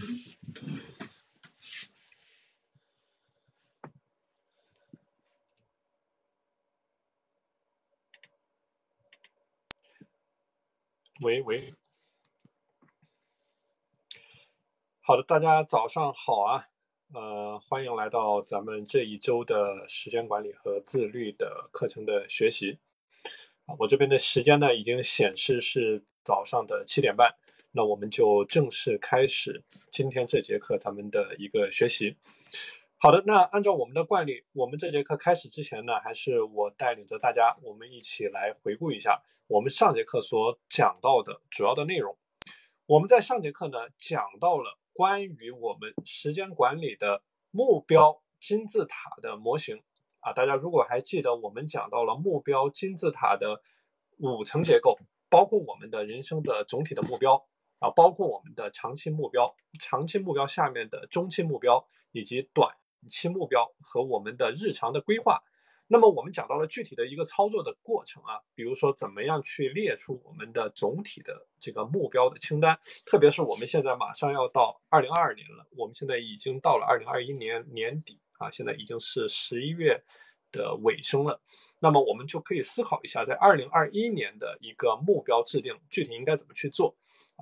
喂喂，好的，大家早上好啊，呃，欢迎来到咱们这一周的时间管理和自律的课程的学习。我这边的时间呢已经显示是早上的七点半，那我们就正式开始今天这节课咱们的一个学习。好的，那按照我们的惯例，我们这节课开始之前呢，还是我带领着大家，我们一起来回顾一下我们上节课所讲到的主要的内容。我们在上节课呢讲到了关于我们时间管理的目标金字塔的模型啊，大家如果还记得，我们讲到了目标金字塔的五层结构，包括我们的人生的总体的目标啊，包括我们的长期目标，长期目标下面的中期目标以及短。期目标和我们的日常的规划，那么我们讲到了具体的一个操作的过程啊，比如说怎么样去列出我们的总体的这个目标的清单，特别是我们现在马上要到二零二二年了，我们现在已经到了二零二一年年底啊，现在已经是十一月的尾声了，那么我们就可以思考一下，在二零二一年的一个目标制定具体应该怎么去做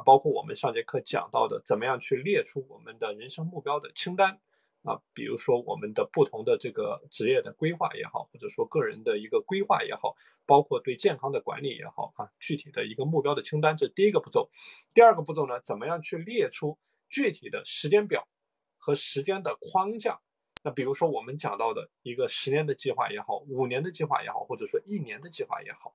包括我们上节课讲到的怎么样去列出我们的人生目标的清单。啊，比如说我们的不同的这个职业的规划也好，或者说个人的一个规划也好，包括对健康的管理也好啊，具体的一个目标的清单，这第一个步骤。第二个步骤呢，怎么样去列出具体的时间表和时间的框架？那比如说我们讲到的一个十年的计划也好，五年的计划也好，或者说一年的计划也好。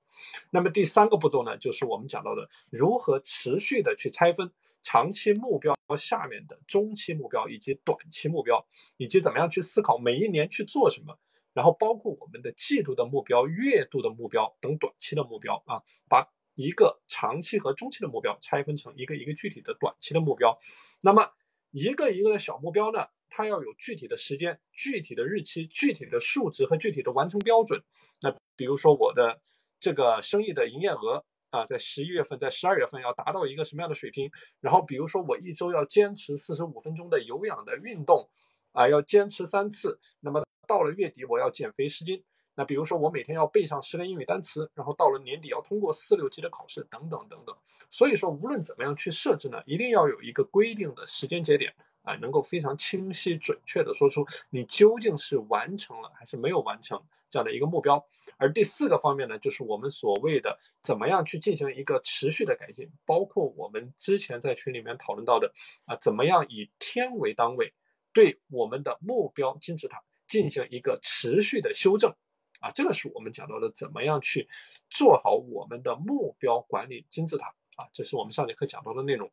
那么第三个步骤呢，就是我们讲到的如何持续的去拆分。长期目标下面的中期目标以及短期目标，以及怎么样去思考每一年去做什么，然后包括我们的季度的目标、月度的目标等短期的目标啊，把一个长期和中期的目标拆分成一个一个具体的短期的目标。那么一个一个的小目标呢，它要有具体的时间、具体的日期、具体的数值和具体的完成标准。那比如说我的这个生意的营业额。啊，在十一月份，在十二月份要达到一个什么样的水平？然后，比如说我一周要坚持四十五分钟的有氧的运动，啊，要坚持三次。那么到了月底，我要减肥十斤。那比如说我每天要背上十个英语单词，然后到了年底要通过四六级的考试，等等等等。所以说，无论怎么样去设置呢，一定要有一个规定的时间节点。啊，能够非常清晰准确的说出你究竟是完成了还是没有完成这样的一个目标。而第四个方面呢，就是我们所谓的怎么样去进行一个持续的改进，包括我们之前在群里面讨论到的啊，怎么样以天为单位对我们的目标金字塔进行一个持续的修正啊，这个是我们讲到的怎么样去做好我们的目标管理金字塔啊，这是我们上节课讲到的内容。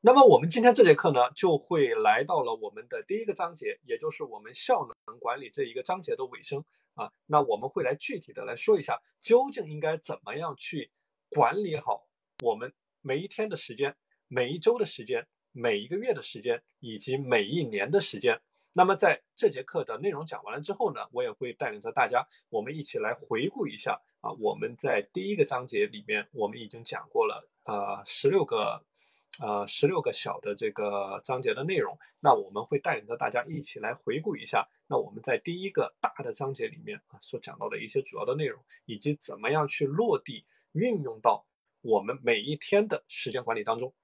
那么我们今天这节课呢，就会来到了我们的第一个章节，也就是我们效能管理这一个章节的尾声啊。那我们会来具体的来说一下，究竟应该怎么样去管理好我们每一天的时间、每一周的时间、每一个月的时间以及每一年的时间。那么在这节课的内容讲完了之后呢，我也会带领着大家，我们一起来回顾一下啊，我们在第一个章节里面，我们已经讲过了呃十六个。呃，十六个小的这个章节的内容，那我们会带领着大家一起来回顾一下。那我们在第一个大的章节里面啊，所讲到的一些主要的内容，以及怎么样去落地运用到我们每一天的时间管理当中。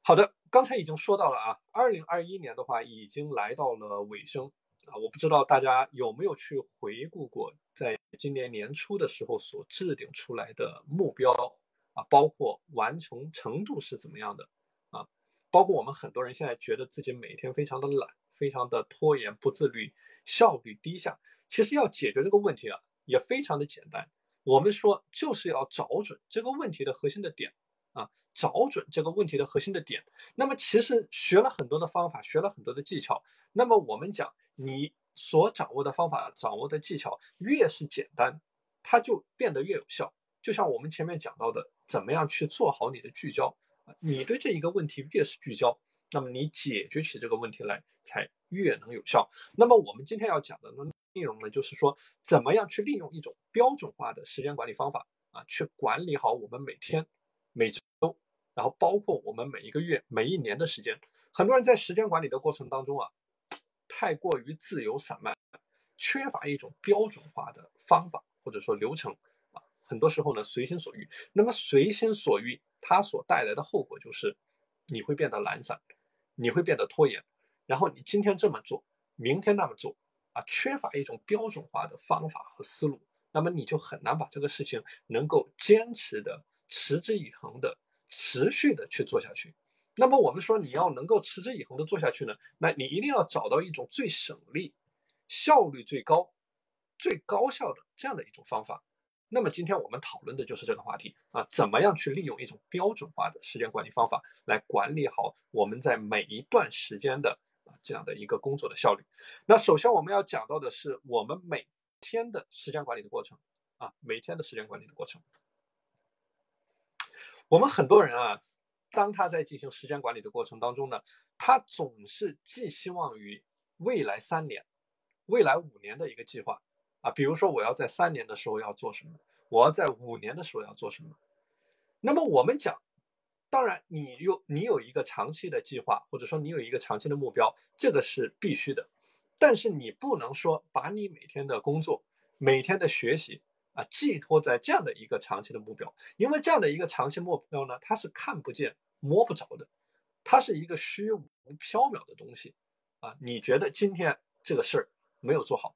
好的，刚才已经说到了啊，二零二一年的话已经来到了尾声啊，我不知道大家有没有去回顾过，在今年年初的时候所制定出来的目标。啊，包括完成程度是怎么样的啊？包括我们很多人现在觉得自己每天非常的懒，非常的拖延、不自律，效率低下。其实要解决这个问题啊，也非常的简单。我们说就是要找准这个问题的核心的点啊，找准这个问题的核心的点。那么其实学了很多的方法，学了很多的技巧。那么我们讲，你所掌握的方法、掌握的技巧越是简单，它就变得越有效。就像我们前面讲到的。怎么样去做好你的聚焦？你对这一个问题越是聚焦，那么你解决起这个问题来才越能有效。那么我们今天要讲的内容呢，就是说怎么样去利用一种标准化的时间管理方法啊，去管理好我们每天、每周然后包括我们每一个月、每一年的时间，很多人在时间管理的过程当中啊，太过于自由散漫，缺乏一种标准化的方法或者说流程，很多时候呢随心所欲。那么随心所欲，它所带来的后果就是你会变得懒散，你会变得拖延，然后你今天这么做，明天那么做啊，缺乏一种标准化的方法和思路。那么你就很难把这个事情能够坚持的、持之以恒的、持续的去做下去。那么我们说你要能够持之以恒的做下去呢，那你一定要找到一种最省力、效率最高、最高效的这样的一种方法。那么今天我们讨论的就是这个话题啊，怎么样去利用一种标准化的时间管理方法来管理好我们在每一段时间的啊这样的一个工作的效率。那首先我们要讲到的是我们每天的时间管理的过程啊，每天的时间管理的过程。我们很多人啊，当他在进行时间管理的过程当中呢，他总是寄希望于未来三年、未来五年的一个计划啊。比如说，我要在三年的时候要做什么，我要在五年的时候要做什么。那么我们讲，当然你有你有一个长期的计划，或者说你有一个长期的目标，这个是必须的。但是你不能说把你每天的工作、每天的学习啊寄托在这样的一个长期的目标，因为这样的一个长期目标呢，它是看不见、摸不着的，它是一个虚无缥缈的东西啊。你觉得今天这个事儿没有做好，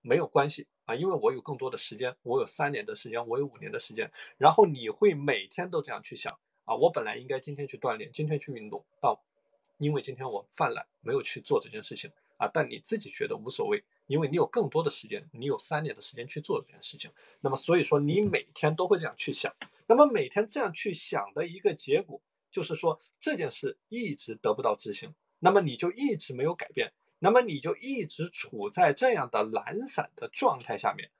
没有关系啊，因为我有更多的时间，我有三年的时间，我有五年的时间，然后你会每天都这样去想啊，我本来应该今天去锻炼，今天去运动，到因为今天我犯懒，没有去做这件事情。啊，但你自己觉得无所谓，因为你有更多的时间，你有三年的时间去做这件事情。那么，所以说你每天都会这样去想。那么每天这样去想的一个结果，就是说这件事一直得不到执行，那么你就一直没有改变，那么你就一直处在这样的懒散的状态下面。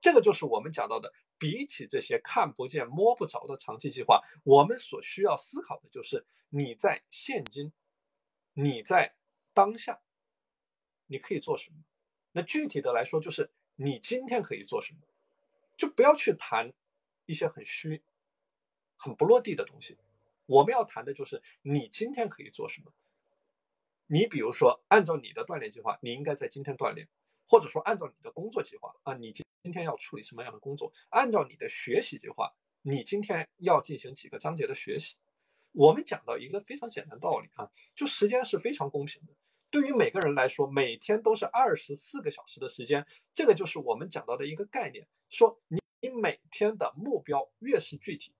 这个就是我们讲到的，比起这些看不见摸不着的长期计划，我们所需要思考的就是你在现今，你在当下。你可以做什么？那具体的来说，就是你今天可以做什么，就不要去谈一些很虚、很不落地的东西。我们要谈的就是你今天可以做什么。你比如说，按照你的锻炼计划，你应该在今天锻炼；或者说，按照你的工作计划啊，你今今天要处理什么样的工作？按照你的学习计划，你今天要进行几个章节的学习？我们讲到一个非常简单道理啊，就时间是非常公平的。对于每个人来说，每天都是二十四个小时的时间，这个就是我们讲到的一个概念。说你你每天的目标越是具体，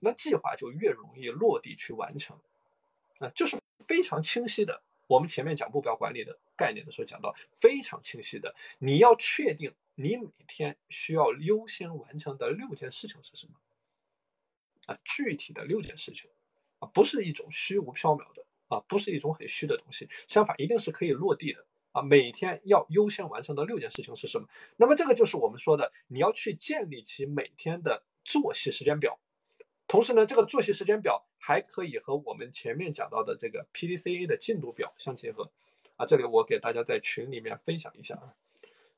那计划就越容易落地去完成，啊，就是非常清晰的。我们前面讲目标管理的概念的时候讲到，非常清晰的，你要确定你每天需要优先完成的六件事情是什么，啊，具体的六件事情，啊，不是一种虚无缥缈的。啊，不是一种很虚的东西，相反，一定是可以落地的啊！每天要优先完成的六件事情是什么？那么这个就是我们说的，你要去建立起每天的作息时间表。同时呢，这个作息时间表还可以和我们前面讲到的这个 PDCA 的进度表相结合。啊，这里我给大家在群里面分享一下啊，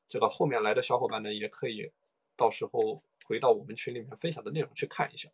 这个后面来的小伙伴呢，也可以到时候回到我们群里面分享的内容去看一下。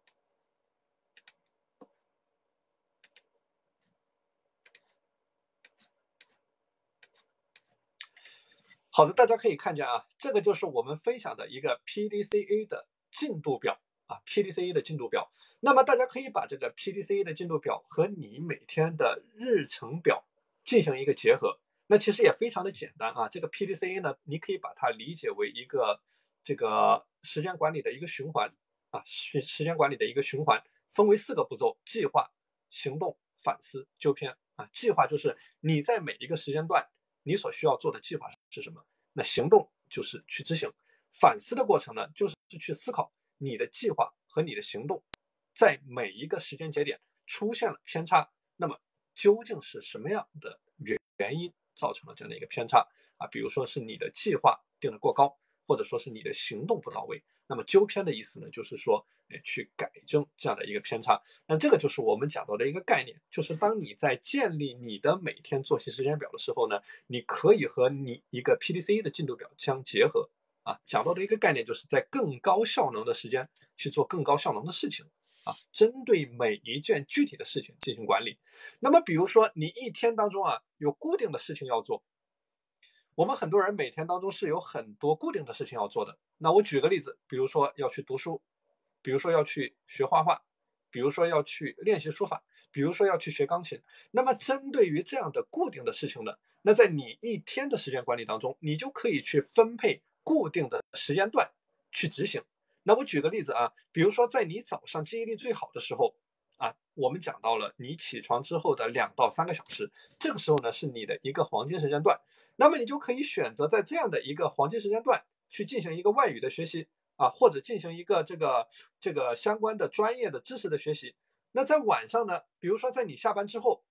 好的，大家可以看见啊，这个就是我们分享的一个 PDCA 的进度表啊，PDCA 的进度表。那么大家可以把这个 PDCA 的进度表和你每天的日程表进行一个结合。那其实也非常的简单啊，这个 PDCA 呢，你可以把它理解为一个这个时间管理的一个循环啊，时时间管理的一个循环，分为四个步骤：计划、行动、反思、纠偏啊。计划就是你在每一个时间段。你所需要做的计划是什么？那行动就是去执行。反思的过程呢，就是去思考你的计划和你的行动在每一个时间节点出现了偏差，那么究竟是什么样的原原因造成了这样的一个偏差啊？比如说是你的计划定的过高。或者说是你的行动不到位，那么纠偏的意思呢，就是说，哎，去改正这样的一个偏差。那这个就是我们讲到的一个概念，就是当你在建立你的每天作息时间表的时候呢，你可以和你一个 PDCA 的进度表相结合。啊，讲到的一个概念，就是在更高效能的时间去做更高效能的事情。啊，针对每一件具体的事情进行管理。那么，比如说你一天当中啊有固定的事情要做，我们很多人每天当中是有很多固定的事情要做的。那我举个例子，比如说要去读书，比如说要去学画画，比如说要去练习书法，比如说要去学钢琴。那么，针对于这样的固定的事情呢，那在你一天的时间管理当中，你就可以去分配固定的时间段去执行。那我举个例子啊，比如说在你早上记忆力最好的时候啊，我们讲到了你起床之后的两到三个小时，这个时候呢是你的一个黄金时间段，那么你就可以选择在这样的一个黄金时间段去进行一个外语的学习啊，或者进行一个这个这个相关的专业的知识的学习。那在晚上呢，比如说在你下班之后，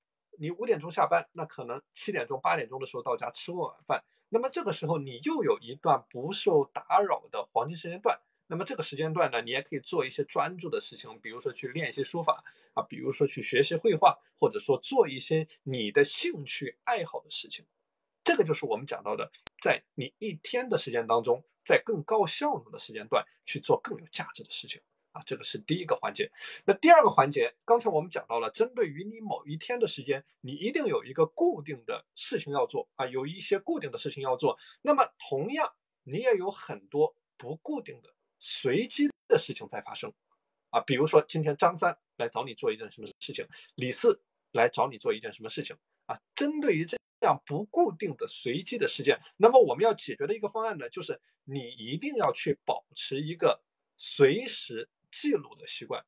你五点钟下班，那可能七点钟八点钟的时候到家吃过晚饭，那么这个时候你又有一段不受打扰的黄金时间段。那么这个时间段呢，你也可以做一些专注的事情，比如说去练习书法啊，比如说去学习绘画，或者说做一些你的兴趣爱好的事情。这个就是我们讲到的，在你一天的时间当中，在更高效能的时间段去做更有价值的事情啊，这个是第一个环节。那第二个环节，刚才我们讲到了，针对于你某一天的时间，你一定有一个固定的事情要做啊，有一些固定的事情要做。那么同样，你也有很多不固定的。随机的事情在发生，啊，比如说今天张三来找你做一件什么事情，李四来找你做一件什么事情，啊，针对于这样不固定的随机的事件，那么我们要解决的一个方案呢，就是你一定要去保持一个随时记录的习惯，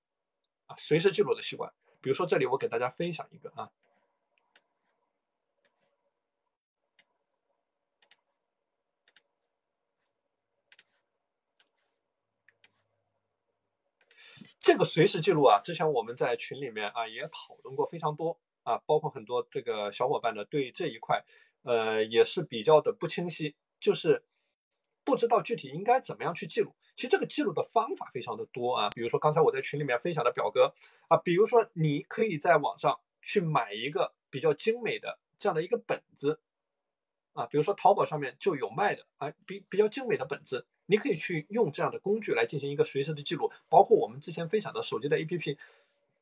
啊，随时记录的习惯。比如说这里我给大家分享一个啊。这个随时记录啊，之前我们在群里面啊也讨论过非常多啊，包括很多这个小伙伴呢对这一块，呃也是比较的不清晰，就是不知道具体应该怎么样去记录。其实这个记录的方法非常的多啊，比如说刚才我在群里面分享的表格啊，比如说你可以在网上去买一个比较精美的这样的一个本子啊，比如说淘宝上面就有卖的啊，比比较精美的本子。你可以去用这样的工具来进行一个随时的记录，包括我们之前分享的手机的 APP。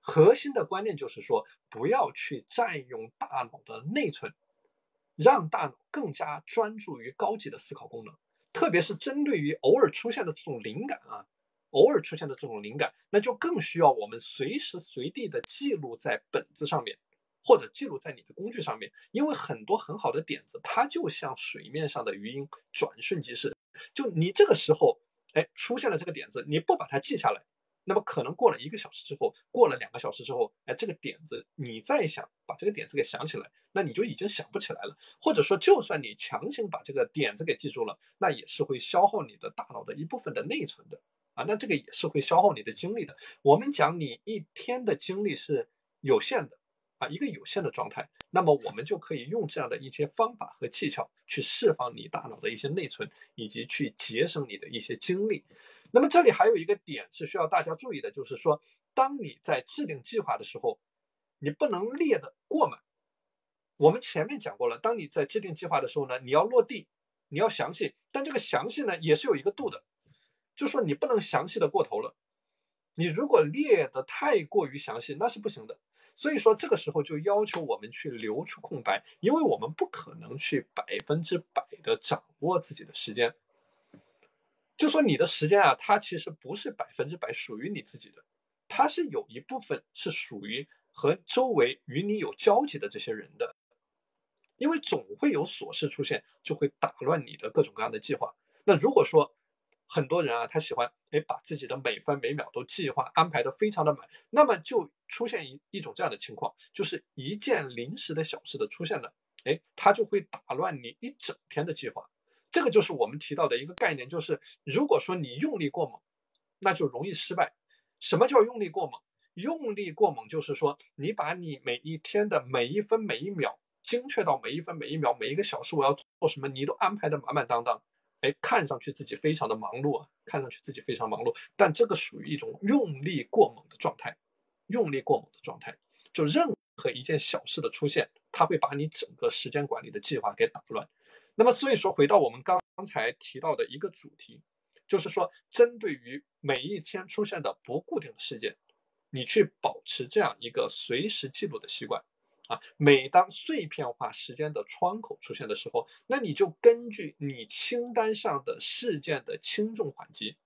核心的观念就是说，不要去占用大脑的内存，让大脑更加专注于高级的思考功能。特别是针对于偶尔出现的这种灵感啊，偶尔出现的这种灵感，那就更需要我们随时随地的记录在本子上面，或者记录在你的工具上面。因为很多很好的点子，它就像水面上的鱼鹰，转瞬即逝。就你这个时候，哎，出现了这个点子，你不把它记下来，那么可能过了一个小时之后，过了两个小时之后，哎，这个点子你再想把这个点子给想起来，那你就已经想不起来了。或者说，就算你强行把这个点子给记住了，那也是会消耗你的大脑的一部分的内存的啊，那这个也是会消耗你的精力的。我们讲你一天的精力是有限的。啊，一个有限的状态，那么我们就可以用这样的一些方法和技巧去释放你大脑的一些内存，以及去节省你的一些精力。那么这里还有一个点是需要大家注意的，就是说，当你在制定计划的时候，你不能列的过满。我们前面讲过了，当你在制定计划的时候呢，你要落地，你要详细，但这个详细呢也是有一个度的，就是说你不能详细的过头了。你如果列的太过于详细，那是不行的。所以说，这个时候就要求我们去留出空白，因为我们不可能去百分之百的掌握自己的时间。就说你的时间啊，它其实不是百分之百属于你自己的，它是有一部分是属于和周围与你有交集的这些人的，因为总会有琐事出现，就会打乱你的各种各样的计划。那如果说，很多人啊，他喜欢哎，把自己的每分每秒都计划安排的非常的满，那么就出现一一种这样的情况，就是一件临时的小事的出现了，哎，他就会打乱你一整天的计划。这个就是我们提到的一个概念，就是如果说你用力过猛，那就容易失败。什么叫用力过猛？用力过猛就是说，你把你每一天的每一分每一秒，精确到每一分每一秒，每一个小时我要做什么，你都安排的满满当当。哎，看上去自己非常的忙碌啊，看上去自己非常忙碌，但这个属于一种用力过猛的状态，用力过猛的状态，就任何一件小事的出现，它会把你整个时间管理的计划给打乱。那么，所以说回到我们刚刚才提到的一个主题，就是说，针对于每一天出现的不固定的事件，你去保持这样一个随时记录的习惯。啊，每当碎片化时间的窗口出现的时候，那你就根据你清单上的事件的轻重缓急，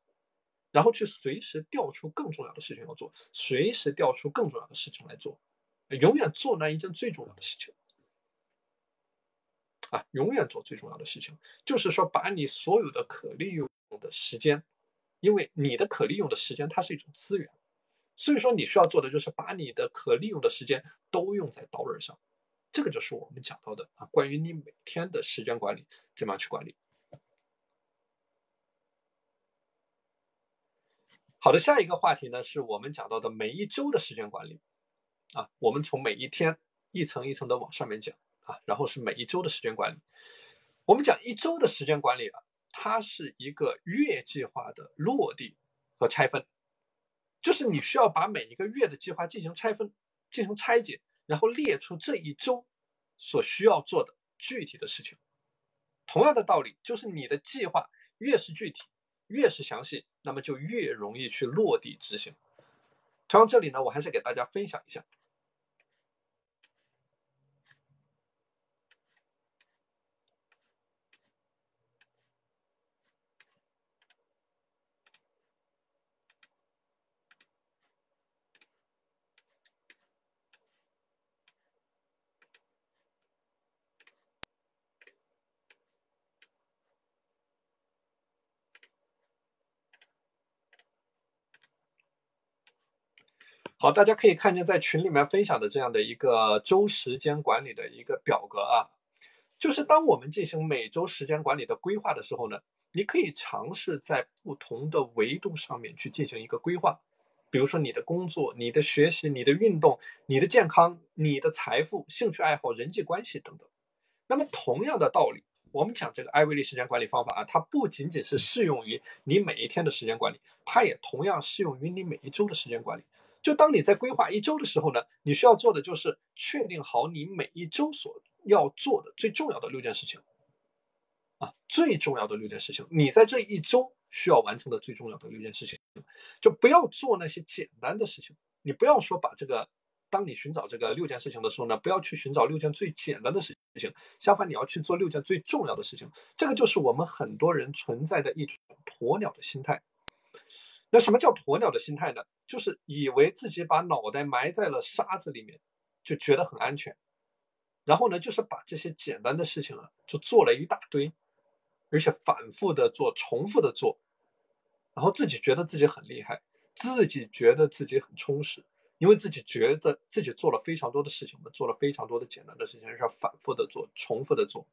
然后去随时调出更重要的事情要做，随时调出更重要的事情来做，永远做那一件最重要的事情。啊，永远做最重要的事情，就是说把你所有的可利用的时间，因为你的可利用的时间它是一种资源。所以说，你需要做的就是把你的可利用的时间都用在刀刃上，这个就是我们讲到的啊，关于你每天的时间管理怎么样去管理。好的，下一个话题呢，是我们讲到的每一周的时间管理啊，我们从每一天一层一层的往上面讲啊，然后是每一周的时间管理。我们讲一周的时间管理啊，它是一个月计划的落地和拆分。就是你需要把每一个月的计划进行拆分、进行拆解，然后列出这一周所需要做的具体的事情。同样的道理，就是你的计划越是具体、越是详细，那么就越容易去落地执行。同样，这里呢，我还是给大家分享一下。好，大家可以看见在群里面分享的这样的一个周时间管理的一个表格啊，就是当我们进行每周时间管理的规划的时候呢，你可以尝试在不同的维度上面去进行一个规划，比如说你的工作、你的学习、你的运动、你的健康、你的财富、兴趣爱好、人际关系等等。那么同样的道理，我们讲这个艾维利时间管理方法啊，它不仅仅是适用于你每一天的时间管理，它也同样适用于你每一周的时间管理。就当你在规划一周的时候呢，你需要做的就是确定好你每一周所要做的最重要的六件事情，啊，最重要的六件事情，你在这一周需要完成的最重要的六件事情，就不要做那些简单的事情。你不要说把这个，当你寻找这个六件事情的时候呢，不要去寻找六件最简单的事情，相反你要去做六件最重要的事情。这个就是我们很多人存在的一种鸵鸟的心态。那什么叫鸵鸟的心态呢？就是以为自己把脑袋埋在了沙子里面，就觉得很安全。然后呢，就是把这些简单的事情啊，就做了一大堆，而且反复的做，重复的做，然后自己觉得自己很厉害，自己觉得自己很充实，因为自己觉得自己做了非常多的事情，我们做了非常多的简单的事情，而且反复的做，重复的做。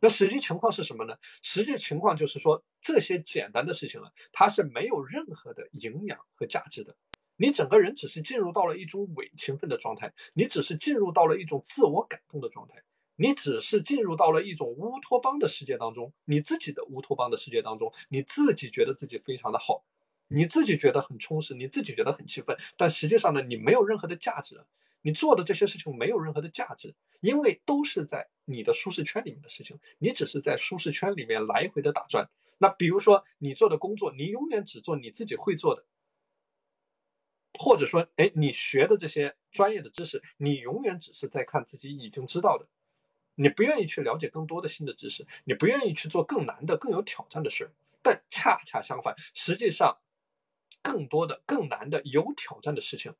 那实际情况是什么呢？实际情况就是说，这些简单的事情啊，它是没有任何的营养和价值的。你整个人只是进入到了一种伪勤奋的状态，你只是进入到了一种自我感动的状态，你只是进入到了一种乌托邦的世界当中，你自己的乌托邦的世界当中，你自己觉得自己非常的好，你自己觉得很充实，你自己觉得很气愤，但实际上呢，你没有任何的价值。你做的这些事情没有任何的价值，因为都是在你的舒适圈里面的事情，你只是在舒适圈里面来回的打转。那比如说你做的工作，你永远只做你自己会做的，或者说，哎，你学的这些专业的知识，你永远只是在看自己已经知道的，你不愿意去了解更多的新的知识，你不愿意去做更难的、更有挑战的事儿。但恰恰相反，实际上，更多的、更难的、有挑战的事情。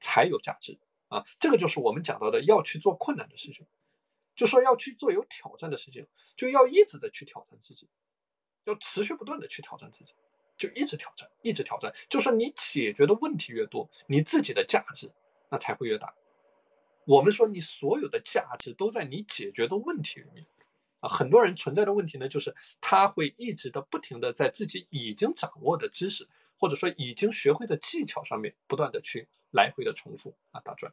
才有价值啊！这个就是我们讲到的，要去做困难的事情，就说要去做有挑战的事情，就要一直的去挑战自己，要持续不断的去挑战自己，就一直挑战，一直挑战。就说你解决的问题越多，你自己的价值那才会越大。我们说你所有的价值都在你解决的问题里面啊！很多人存在的问题呢，就是他会一直的不停的在自己已经掌握的知识。或者说已经学会的技巧上面不断的去来回的重复啊打转，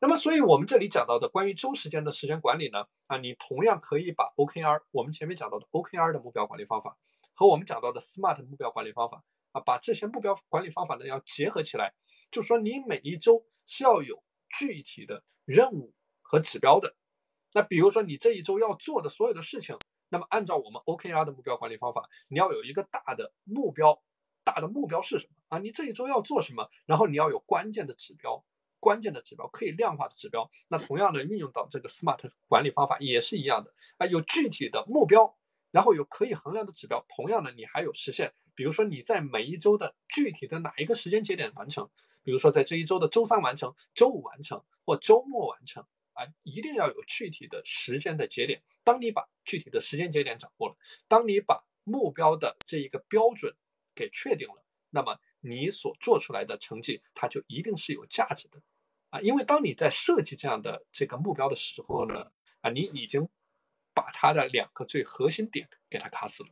那么所以我们这里讲到的关于周时间的时间管理呢啊，你同样可以把 OKR 我们前面讲到的 OKR 的目标管理方法和我们讲到的 SMART 目标管理方法啊，把这些目标管理方法呢要结合起来，就说你每一周是要有具体的任务和指标的。那比如说你这一周要做的所有的事情，那么按照我们 OKR 的目标管理方法，你要有一个大的目标。大的目标是什么？啊，你这一周要做什么，然后你要有关键的指标，关键的指标可以量化的指标。那同样的运用到这个 SMART 管理方法也是一样的啊，有具体的目标，然后有可以衡量的指标。同样的，你还有实现，比如说你在每一周的具体的哪一个时间节点完成，比如说在这一周的周三完成，周五完成或周末完成啊，一定要有具体的时间的节点。当你把具体的时间节点掌握了，当你把目标的这一个标准给确定了，那么你所做出来的成绩，它就一定是有价值的，啊，因为当你在设计这样的这个目标的时候呢，啊，你已经把它的两个最核心点给它卡死了。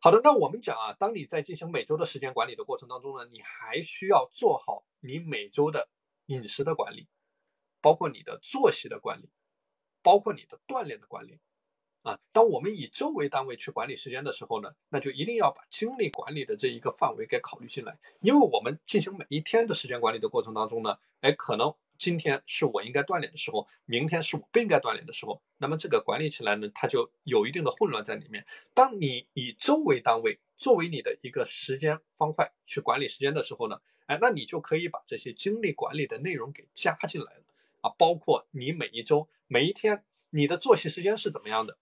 好的，那我们讲啊，当你在进行每周的时间管理的过程当中呢，你还需要做好你每周的饮食的管理，包括你的作息的管理，包括你的锻炼的管理。啊，当我们以周为单位去管理时间的时候呢，那就一定要把精力管理的这一个范围给考虑进来。因为我们进行每一天的时间管理的过程当中呢，哎，可能今天是我应该锻炼的时候，明天是我不应该锻炼的时候，那么这个管理起来呢，它就有一定的混乱在里面。当你以周为单位作为你的一个时间方块去管理时间的时候呢，哎，那你就可以把这些精力管理的内容给加进来了啊，包括你每一周每一天你的作息时间是怎么样的。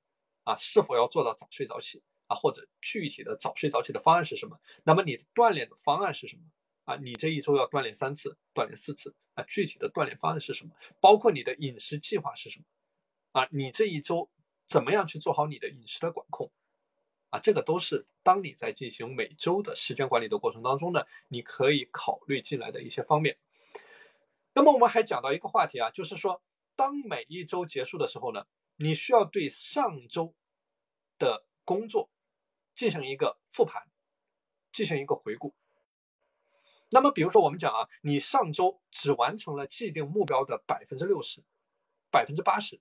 啊，是否要做到早睡早起啊？或者具体的早睡早起的方案是什么？那么你锻炼的方案是什么？啊，你这一周要锻炼三次，锻炼四次啊？具体的锻炼方案是什么？包括你的饮食计划是什么？啊，你这一周怎么样去做好你的饮食的管控？啊，这个都是当你在进行每周的时间管理的过程当中呢，你可以考虑进来的一些方面。那么我们还讲到一个话题啊，就是说，当每一周结束的时候呢？你需要对上周的工作进行一个复盘，进行一个回顾。那么，比如说我们讲啊，你上周只完成了既定目标的百分之六十、百分之八十，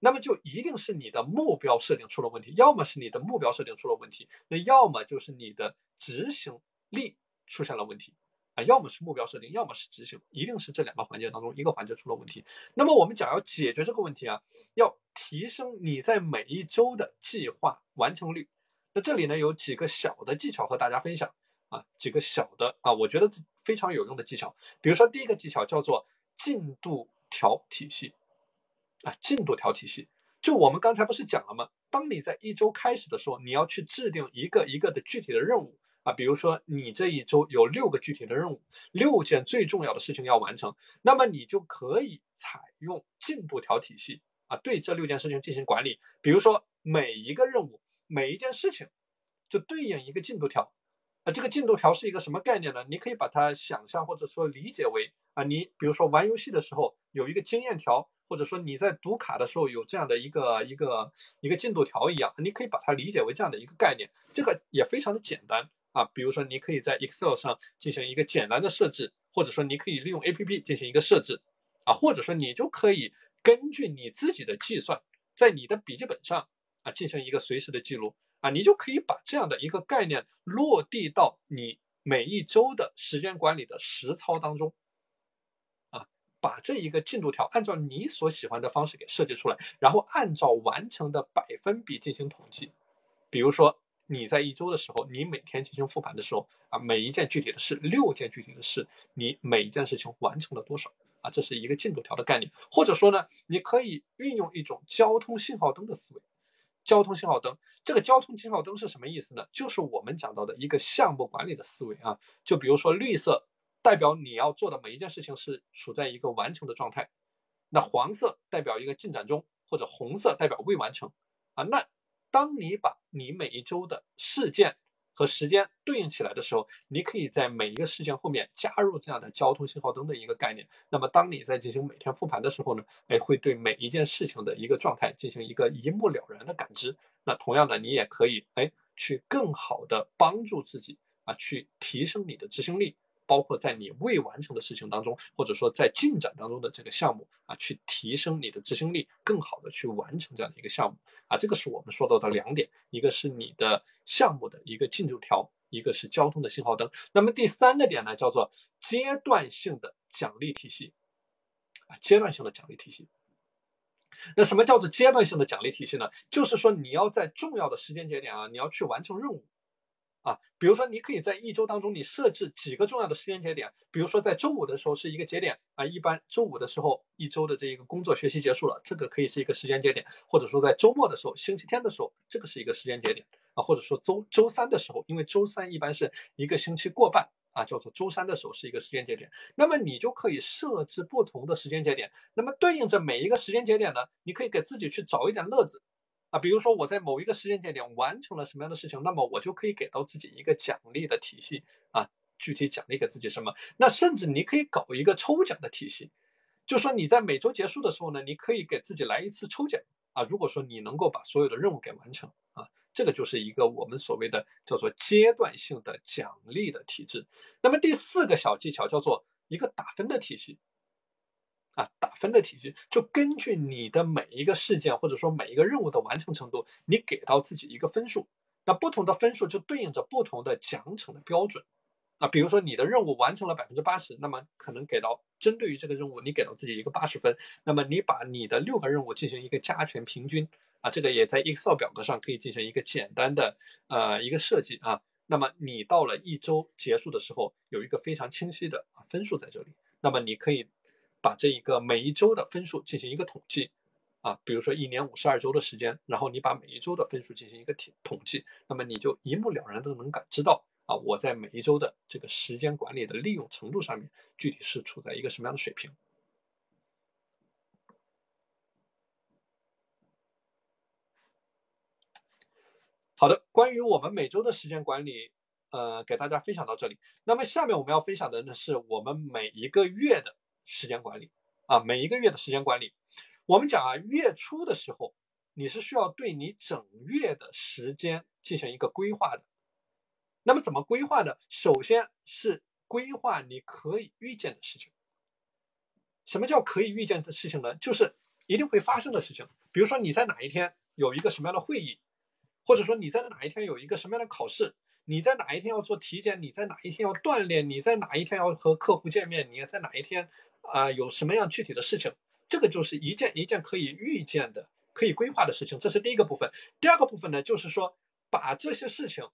那么就一定是你的目标设定出了问题，要么是你的目标设定出了问题，那要么就是你的执行力出现了问题。啊，要么是目标设定，要么是执行，一定是这两个环节当中一个环节出了问题。那么我们讲要解决这个问题啊，要提升你在每一周的计划完成率。那这里呢有几个小的技巧和大家分享啊，几个小的啊，我觉得非常有用的技巧。比如说第一个技巧叫做进度条体系啊，进度条体系。就我们刚才不是讲了吗？当你在一周开始的时候，你要去制定一个一个的具体的任务。啊，比如说你这一周有六个具体的任务，六件最重要的事情要完成，那么你就可以采用进度条体系啊，对这六件事情进行管理。比如说每一个任务，每一件事情，就对应一个进度条。啊，这个进度条是一个什么概念呢？你可以把它想象或者说理解为啊，你比如说玩游戏的时候有一个经验条，或者说你在读卡的时候有这样的一个一个一个进度条一样，你可以把它理解为这样的一个概念。这个也非常的简单。啊，比如说你可以在 Excel 上进行一个简单的设置，或者说你可以利用 APP 进行一个设置，啊，或者说你就可以根据你自己的计算，在你的笔记本上啊进行一个随时的记录，啊，你就可以把这样的一个概念落地到你每一周的时间管理的实操当中，啊，把这一个进度条按照你所喜欢的方式给设计出来，然后按照完成的百分比进行统计，比如说。你在一周的时候，你每天进行复盘的时候啊，每一件具体的事，六件具体的事，你每一件事情完成了多少啊？这是一个进度条的概念，或者说呢，你可以运用一种交通信号灯的思维。交通信号灯，这个交通信号灯是什么意思呢？就是我们讲到的一个项目管理的思维啊。就比如说绿色代表你要做的每一件事情是处在一个完成的状态，那黄色代表一个进展中，或者红色代表未完成啊。那当你把你每一周的事件和时间对应起来的时候，你可以在每一个事件后面加入这样的交通信号灯的一个概念。那么，当你在进行每天复盘的时候呢，哎，会对每一件事情的一个状态进行一个一目了然的感知。那同样的，你也可以哎，去更好的帮助自己啊，去提升你的执行力。包括在你未完成的事情当中，或者说在进展当中的这个项目啊，去提升你的执行力，更好的去完成这样的一个项目啊，这个是我们说到的两点，一个是你的项目的一个进度条，一个是交通的信号灯。那么第三个点呢，叫做阶段性的奖励体系啊，阶段性的奖励体系。那什么叫做阶段性的奖励体系呢？就是说你要在重要的时间节点啊，你要去完成任务。啊，比如说，你可以在一周当中，你设置几个重要的时间节点，比如说在周五的时候是一个节点啊，一般周五的时候一周的这一个工作学习结束了，这个可以是一个时间节点，或者说在周末的时候，星期天的时候，这个是一个时间节点啊，或者说周周三的时候，因为周三一般是一个星期过半啊，叫做周三的时候是一个时间节点，那么你就可以设置不同的时间节点，那么对应着每一个时间节点呢，你可以给自己去找一点乐子。比如说我在某一个时间节点完成了什么样的事情，那么我就可以给到自己一个奖励的体系啊。具体奖励给自己什么？那甚至你可以搞一个抽奖的体系，就说你在每周结束的时候呢，你可以给自己来一次抽奖啊。如果说你能够把所有的任务给完成啊，这个就是一个我们所谓的叫做阶段性的奖励的体制。那么第四个小技巧叫做一个打分的体系。啊，打分的体系就根据你的每一个事件或者说每一个任务的完成程度，你给到自己一个分数。那不同的分数就对应着不同的奖惩的标准。啊，比如说你的任务完成了百分之八十，那么可能给到针对于这个任务，你给到自己一个八十分。那么你把你的六个任务进行一个加权平均，啊，这个也在 Excel 表格上可以进行一个简单的呃一个设计啊。那么你到了一周结束的时候，有一个非常清晰的分数在这里。那么你可以。把这一个每一周的分数进行一个统计，啊，比如说一年五十二周的时间，然后你把每一周的分数进行一个统统计，那么你就一目了然的能感知到啊，我在每一周的这个时间管理的利用程度上面，具体是处在一个什么样的水平。好的，关于我们每周的时间管理，呃，给大家分享到这里。那么下面我们要分享的呢，是我们每一个月的。时间管理啊，每一个月的时间管理，我们讲啊，月初的时候你是需要对你整月的时间进行一个规划的。那么怎么规划呢？首先是规划你可以预见的事情。什么叫可以预见的事情呢？就是一定会发生的事情。比如说你在哪一天有一个什么样的会议，或者说你在哪一天有一个什么样的考试。你在哪一天要做体检？你在哪一天要锻炼？你在哪一天要和客户见面？你在哪一天啊？有什么样具体的事情？这个就是一件一件可以预见的、可以规划的事情。这是第一个部分。第二个部分呢，就是说把这些事情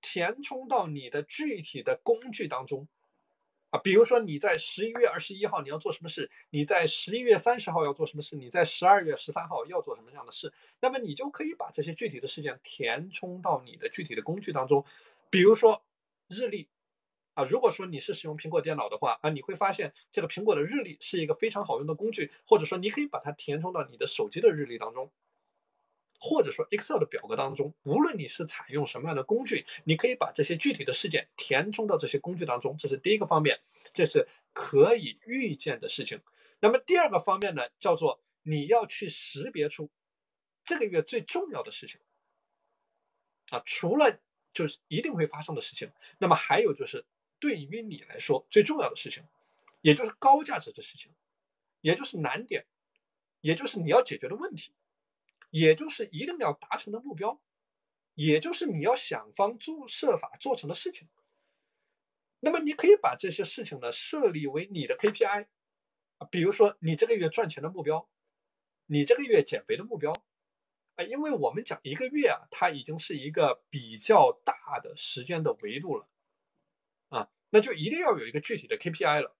填充到你的具体的工具当中。啊，比如说你在十一月二十一号你要做什么事，你在十一月三十号要做什么事，你在十二月十三号要做什么样的事，那么你就可以把这些具体的事件填充到你的具体的工具当中。比如说日历，啊，如果说你是使用苹果电脑的话，啊，你会发现这个苹果的日历是一个非常好用的工具，或者说你可以把它填充到你的手机的日历当中。或者说 Excel 的表格当中，无论你是采用什么样的工具，你可以把这些具体的事件填充到这些工具当中。这是第一个方面，这是可以预见的事情。那么第二个方面呢，叫做你要去识别出这个月最重要的事情啊，除了就是一定会发生的事情，那么还有就是对于你来说最重要的事情，也就是高价值的事情，也就是难点，也就是你要解决的问题。也就是一定要达成的目标，也就是你要想方做设法做成的事情。那么你可以把这些事情呢设立为你的 KPI，比如说你这个月赚钱的目标，你这个月减肥的目标啊，因为我们讲一个月啊，它已经是一个比较大的时间的维度了，那就一定要有一个具体的 KPI 了。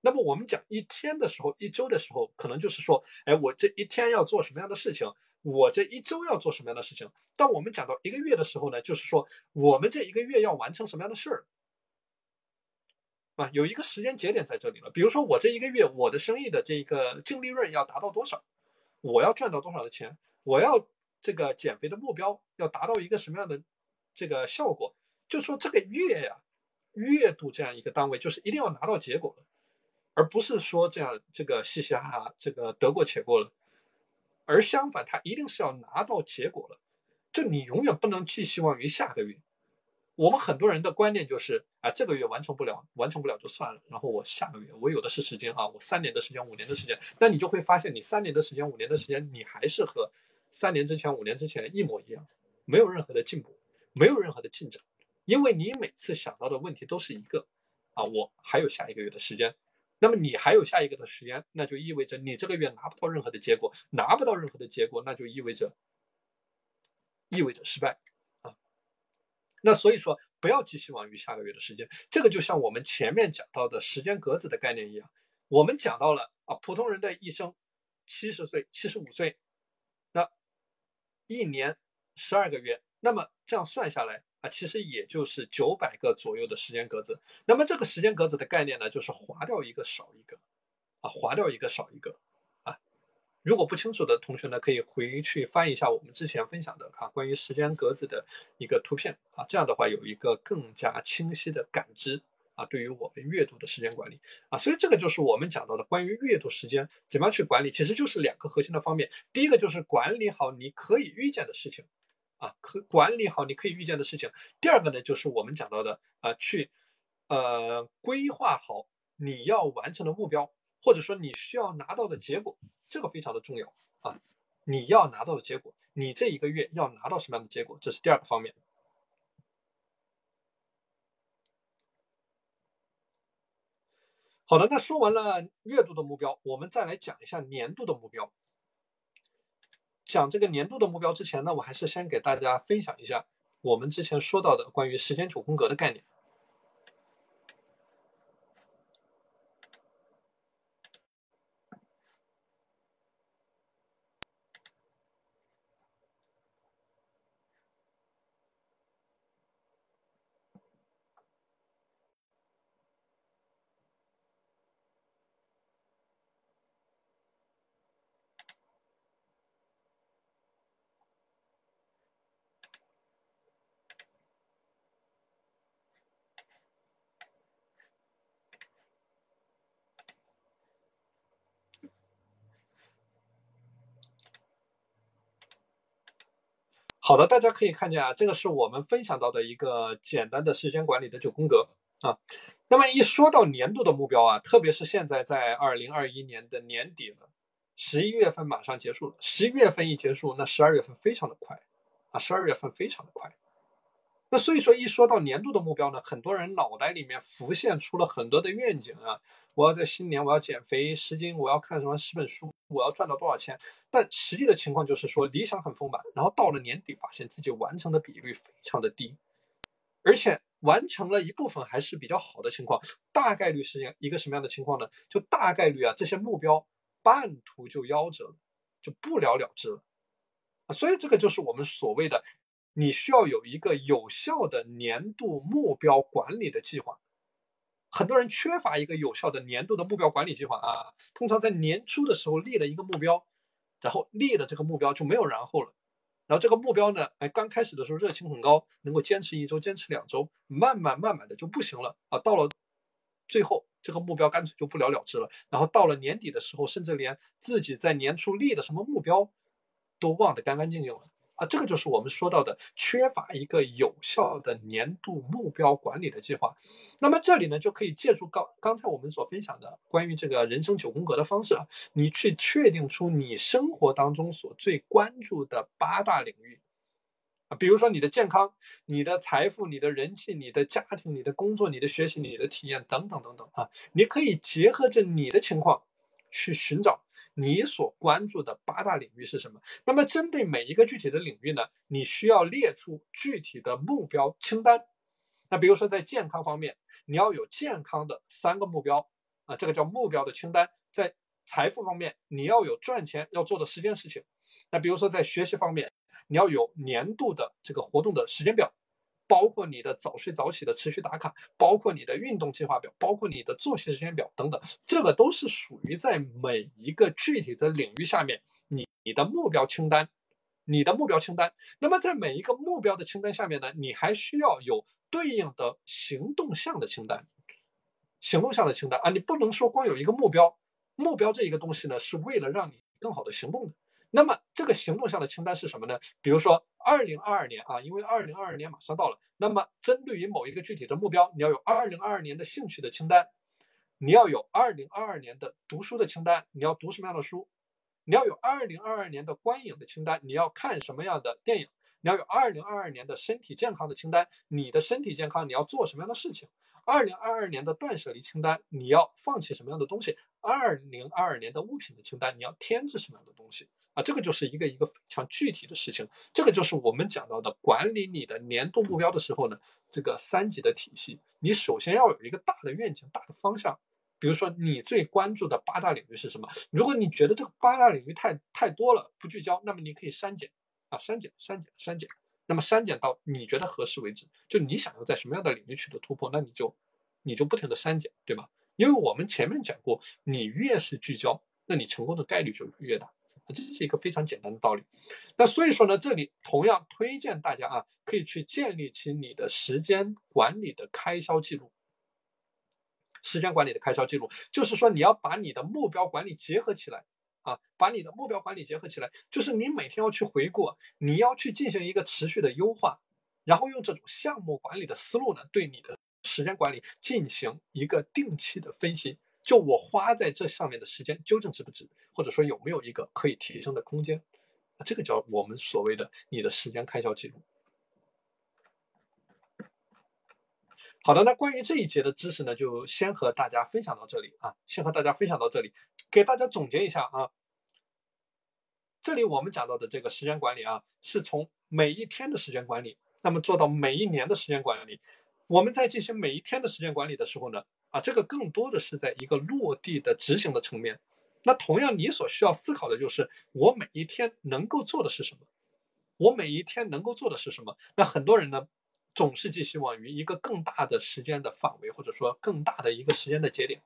那么我们讲一天的时候，一周的时候，可能就是说，哎，我这一天要做什么样的事情？我这一周要做什么样的事情？当我们讲到一个月的时候呢，就是说我们这一个月要完成什么样的事儿啊？有一个时间节点在这里了。比如说我这一个月我的生意的这个净利润要达到多少？我要赚到多少的钱？我要这个减肥的目标要达到一个什么样的这个效果？就说这个月呀，月度这样一个单位，就是一定要拿到结果了，而不是说这样这个嘻嘻哈哈，这个得过且过了。而相反，他一定是要拿到结果了，就你永远不能寄希望于下个月。我们很多人的观念就是，啊，这个月完成不了，完成不了就算了，然后我下个月我有的是时间啊，我三年的时间、五年的时间，那你就会发现，你三年的时间、五年的时间，你还是和三年之前、五年之前一模一样，没有任何的进步，没有任何的进展，因为你每次想到的问题都是一个，啊，我还有下一个月的时间。那么你还有下一个的时间，那就意味着你这个月拿不到任何的结果，拿不到任何的结果，那就意味着意味着失败啊。那所以说，不要寄希望于下个月的时间。这个就像我们前面讲到的时间格子的概念一样，我们讲到了啊，普通人的一生，七十岁、七十五岁，那一年十二个月，那么这样算下来啊，其实也就是九百个左右的时间格子。那么这个时间格子的概念呢，就是划掉一个少一个，啊，划掉一个少一个。啊如果不清楚的同学呢，可以回去翻一下我们之前分享的啊关于时间格子的一个图片啊，这样的话有一个更加清晰的感知啊，对于我们阅读的时间管理啊，所以这个就是我们讲到的关于阅读时间怎么样去管理，其实就是两个核心的方面。第一个就是管理好你可以预见的事情啊，可管理好你可以预见的事情。第二个呢，就是我们讲到的啊，去呃规划好你要完成的目标。或者说你需要拿到的结果，这个非常的重要啊！你要拿到的结果，你这一个月要拿到什么样的结果，这是第二个方面。好的，那说完了月度的目标，我们再来讲一下年度的目标。讲这个年度的目标之前呢，我还是先给大家分享一下我们之前说到的关于时间九宫格的概念。好的，大家可以看见啊，这个是我们分享到的一个简单的时间管理的九宫格啊。那么一说到年度的目标啊，特别是现在在二零二一年的年底了，十一月份马上结束了，十一月份一结束，那十二月份非常的快啊，十二月份非常的快。那所以说，一说到年度的目标呢，很多人脑袋里面浮现出了很多的愿景啊。我要在新年，我要减肥十斤，我要看什么十本书，我要赚到多少钱。但实际的情况就是说，理想很丰满，然后到了年底，发现自己完成的比率非常的低，而且完成了一部分还是比较好的情况，大概率是一个什么样的情况呢？就大概率啊，这些目标半途就夭折了，就不了了之了。所以这个就是我们所谓的。你需要有一个有效的年度目标管理的计划。很多人缺乏一个有效的年度的目标管理计划啊。通常在年初的时候立了一个目标，然后立的这个目标就没有然后了。然后这个目标呢，哎，刚开始的时候热情很高，能够坚持一周、坚持两周，慢慢慢慢的就不行了啊。到了最后，这个目标干脆就不了了之了。然后到了年底的时候，甚至连自己在年初立的什么目标都忘得干干净净了。啊，这个就是我们说到的缺乏一个有效的年度目标管理的计划。那么这里呢，就可以借助刚刚才我们所分享的关于这个人生九宫格的方式啊，你去确定出你生活当中所最关注的八大领域啊，比如说你的健康、你的财富、你的人气、你的家庭、你的工作、你的学习、你的体验等等等等啊，你可以结合着你的情况去寻找。你所关注的八大领域是什么？那么针对每一个具体的领域呢，你需要列出具体的目标清单。那比如说在健康方面，你要有健康的三个目标啊，这个叫目标的清单。在财富方面，你要有赚钱要做的十件事情。那比如说在学习方面，你要有年度的这个活动的时间表。包括你的早睡早起的持续打卡，包括你的运动计划表，包括你的作息时间表等等，这个都是属于在每一个具体的领域下面，你你的目标清单，你的目标清单。那么在每一个目标的清单下面呢，你还需要有对应的行动项的清单，行动项的清单啊，你不能说光有一个目标，目标这一个东西呢，是为了让你更好的行动的。那么这个行动上的清单是什么呢？比如说，二零二二年啊，因为二零二二年马上到了，那么针对于某一个具体的目标，你要有二零二二年的兴趣的清单，你要有二零二二年的读书的清单，你要读什么样的书？你要有二零二二年的观影的清单，你要看什么样的电影？你要有二零二二年的身体健康的清单，你的身体健康你要做什么样的事情？二零二二年的断舍离清单，你要放弃什么样的东西？二零二二年的物品的清单，你要添置什么样的东西啊？这个就是一个一个非常具体的事情。这个就是我们讲到的管理你的年度目标的时候呢，这个三级的体系，你首先要有一个大的愿景、大的方向。比如说，你最关注的八大领域是什么？如果你觉得这个八大领域太太多了，不聚焦，那么你可以删减啊，删减、删减、删减。那么删减到你觉得合适为止，就你想要在什么样的领域取得突破，那你就你就不停的删减，对吧？因为我们前面讲过，你越是聚焦，那你成功的概率就越大，这是一个非常简单的道理。那所以说呢，这里同样推荐大家啊，可以去建立起你的时间管理的开销记录。时间管理的开销记录，就是说你要把你的目标管理结合起来。啊，把你的目标管理结合起来，就是你每天要去回顾，你要去进行一个持续的优化，然后用这种项目管理的思路呢，对你的时间管理进行一个定期的分析。就我花在这上面的时间究竟值不值，或者说有没有一个可以提升的空间？这个叫我们所谓的你的时间开销记录。好的，那关于这一节的知识呢，就先和大家分享到这里啊，先和大家分享到这里，给大家总结一下啊。这里我们讲到的这个时间管理啊，是从每一天的时间管理，那么做到每一年的时间管理。我们在进行每一天的时间管理的时候呢，啊，这个更多的是在一个落地的执行的层面。那同样，你所需要思考的就是我每一天能够做的是什么？我每一天能够做的是什么？那很多人呢，总是寄希望于一个更大的时间的范围，或者说更大的一个时间的节点。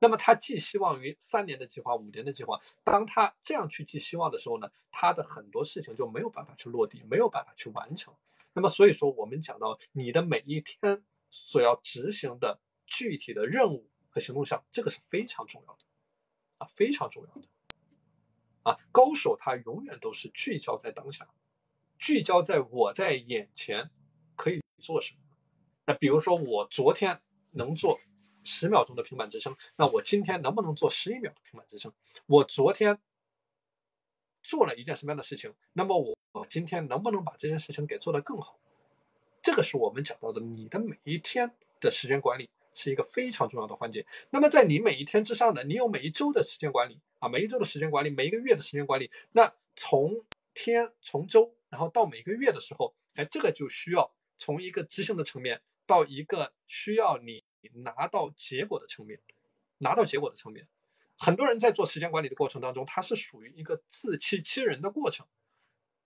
那么他寄希望于三年的计划、五年的计划。当他这样去寄希望的时候呢，他的很多事情就没有办法去落地，没有办法去完成。那么所以说，我们讲到你的每一天所要执行的具体的任务和行动项，这个是非常重要的啊，非常重要的啊。高手他永远都是聚焦在当下，聚焦在我在眼前可以做什么。那比如说我昨天能做。十秒钟的平板支撑，那我今天能不能做十一秒的平板支撑？我昨天做了一件什么样的事情？那么我今天能不能把这件事情给做得更好？这个是我们讲到的，你的每一天的时间管理是一个非常重要的环节。那么在你每一天之上呢，你有每一周的时间管理啊，每一周的时间管理，每一个月的时间管理。那从天从周，然后到每个月的时候，哎，这个就需要从一个执行的层面到一个需要你。拿到结果的层面，拿到结果的层面，很多人在做时间管理的过程当中，他是属于一个自欺欺人的过程，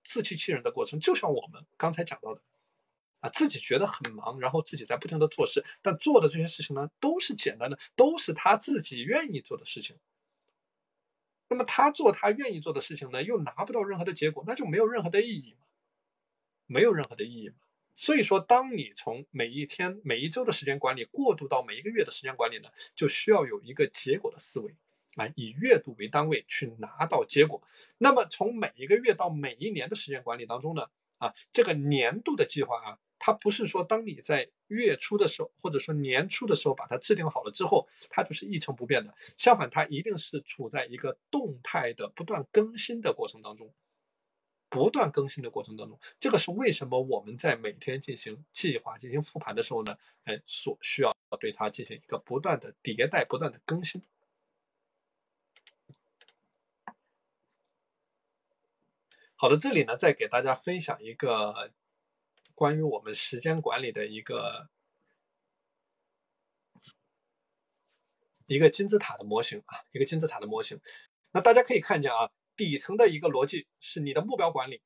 自欺欺人的过程，就像我们刚才讲到的，啊，自己觉得很忙，然后自己在不停的做事，但做的这些事情呢，都是简单的，都是他自己愿意做的事情。那么他做他愿意做的事情呢，又拿不到任何的结果，那就没有任何的意义嘛，没有任何的意义嘛。所以说，当你从每一天、每一周的时间管理过渡到每一个月的时间管理呢，就需要有一个结果的思维，啊，以月度为单位去拿到结果。那么从每一个月到每一年的时间管理当中呢，啊，这个年度的计划啊，它不是说当你在月初的时候，或者说年初的时候把它制定好了之后，它就是一成不变的。相反，它一定是处在一个动态的、不断更新的过程当中。不断更新的过程当中，这个是为什么我们在每天进行计划、进行复盘的时候呢？哎，所需要对它进行一个不断的迭代、不断的更新。好的，这里呢，再给大家分享一个关于我们时间管理的一个一个金字塔的模型啊，一个金字塔的模型。那大家可以看见啊。底层的一个逻辑是你的目标管理，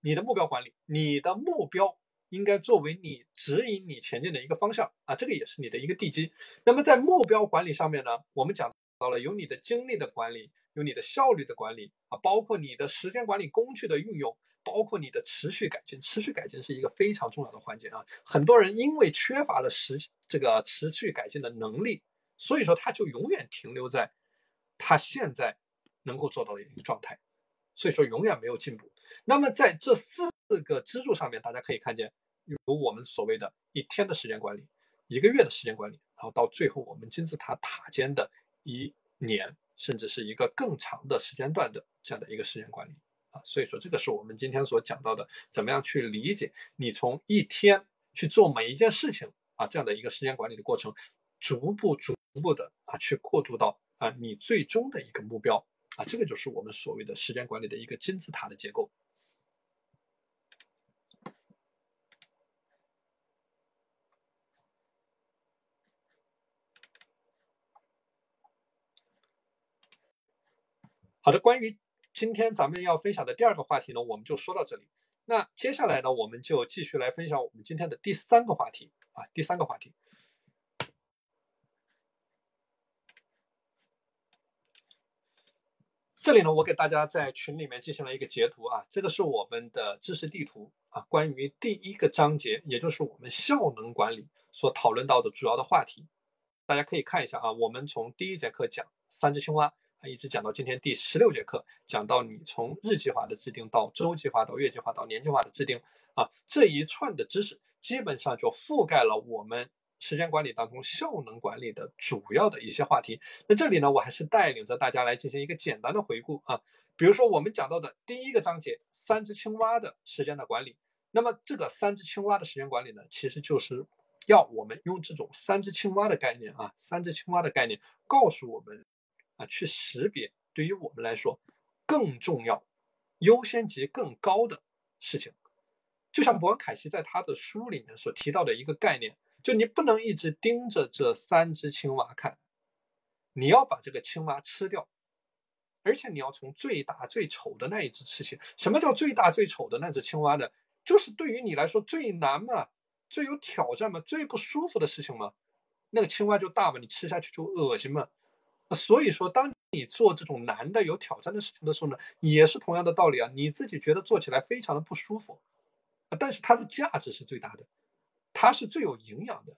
你的目标管理，你的目标应该作为你指引你前进的一个方向啊，这个也是你的一个地基。那么在目标管理上面呢，我们讲到了有你的精力的管理，有你的效率的管理啊，包括你的时间管理工具的运用，包括你的持续改进。持续改进是一个非常重要的环节啊，很多人因为缺乏了实这个持续改进的能力，所以说他就永远停留在他现在。能够做到的一个状态，所以说永远没有进步。那么在这四个支柱上面，大家可以看见有我们所谓的一天的时间管理，一个月的时间管理，然后到最后我们金字塔塔尖的一年，甚至是一个更长的时间段的这样的一个时间管理啊。所以说这个是我们今天所讲到的，怎么样去理解你从一天去做每一件事情啊这样的一个时间管理的过程，逐步逐步的啊去过渡到啊你最终的一个目标啊，这个就是我们所谓的时间管理的一个金字塔的结构。好的，关于今天咱们要分享的第二个话题呢，我们就说到这里。那接下来呢，我们就继续来分享我们今天的第三个话题啊，第三个话题。这里呢，我给大家在群里面进行了一个截图啊，这个是我们的知识地图啊，关于第一个章节，也就是我们效能管理所讨论到的主要的话题，大家可以看一下啊，我们从第一节课讲三只青蛙啊。一直讲到今天第十六节课，讲到你从日计划的制定到周计划到月计划到年计划的制定啊，这一串的知识基本上就覆盖了我们时间管理当中效能管理的主要的一些话题。那这里呢，我还是带领着大家来进行一个简单的回顾啊，比如说我们讲到的第一个章节三只青蛙的时间的管理，那么这个三只青蛙的时间管理呢，其实就是要我们用这种三只青蛙的概念啊，三只青蛙的概念告诉我们。啊，去识别对于我们来说更重要、优先级更高的事情，就像伯恩凯西在他的书里面所提到的一个概念，就你不能一直盯着这三只青蛙看，你要把这个青蛙吃掉，而且你要从最大最丑的那一只吃起。什么叫最大最丑的那只青蛙呢？就是对于你来说最难嘛、最有挑战嘛、最不舒服的事情嘛，那个青蛙就大嘛，你吃下去就恶心嘛。所以说，当你做这种难的、有挑战的事情的时候呢，也是同样的道理啊。你自己觉得做起来非常的不舒服，但是它的价值是最大的，它是最有营养的。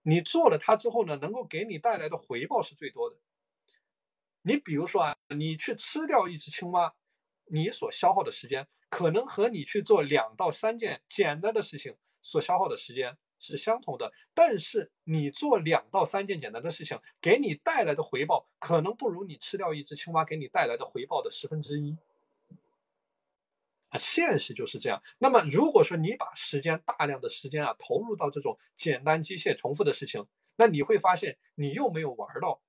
你做了它之后呢，能够给你带来的回报是最多的。你比如说啊，你去吃掉一只青蛙，你所消耗的时间，可能和你去做两到三件简单的事情所消耗的时间。是相同的，但是你做两到三件简单的事情，给你带来的回报可能不如你吃掉一只青蛙给你带来的回报的十分之一。啊，现实就是这样。那么，如果说你把时间大量的时间啊投入到这种简单机械重复的事情，那你会发现你又没有玩到，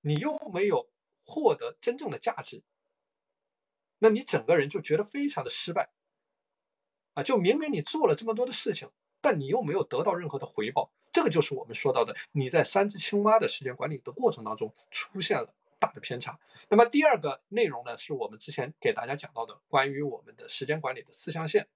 你又没有获得真正的价值，那你整个人就觉得非常的失败。啊，就明明你做了这么多的事情。但你又没有得到任何的回报，这个就是我们说到的，你在三只青蛙的时间管理的过程当中出现了大的偏差。那么第二个内容呢，是我们之前给大家讲到的关于我们的时间管理的四象限。